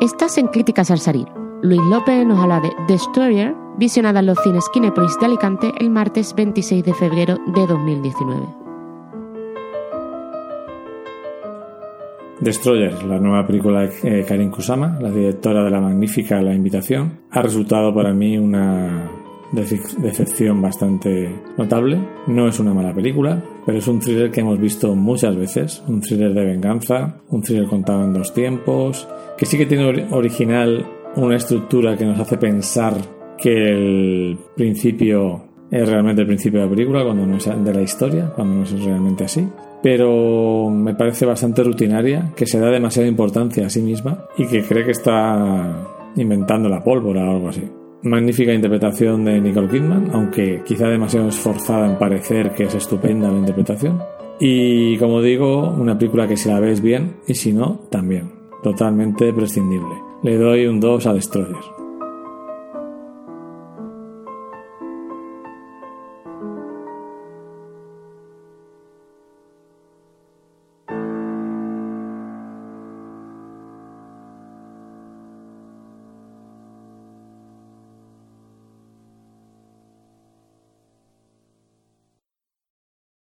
Estás en Críticas al Salir. Luis López nos habla de Destroyer, visionada en los cines Kinepolis de Alicante el martes 26 de febrero de 2019. Destroyer, la nueva película de eh, Karin Kusama, la directora de la magnífica La Invitación, ha resultado para mí una decepción bastante notable. No es una mala película, pero es un thriller que hemos visto muchas veces. Un thriller de venganza, un thriller contado en dos tiempos, que sí que tiene original una estructura que nos hace pensar que el principio es realmente el principio de la película, cuando no es de la historia, cuando no es realmente así pero me parece bastante rutinaria, que se da demasiada importancia a sí misma y que cree que está inventando la pólvora o algo así. Magnífica interpretación de Nicole Kidman, aunque quizá demasiado esforzada en parecer que es estupenda la interpretación. Y como digo, una película que si la ves bien y si no, también. Totalmente prescindible. Le doy un 2 a Destroyer.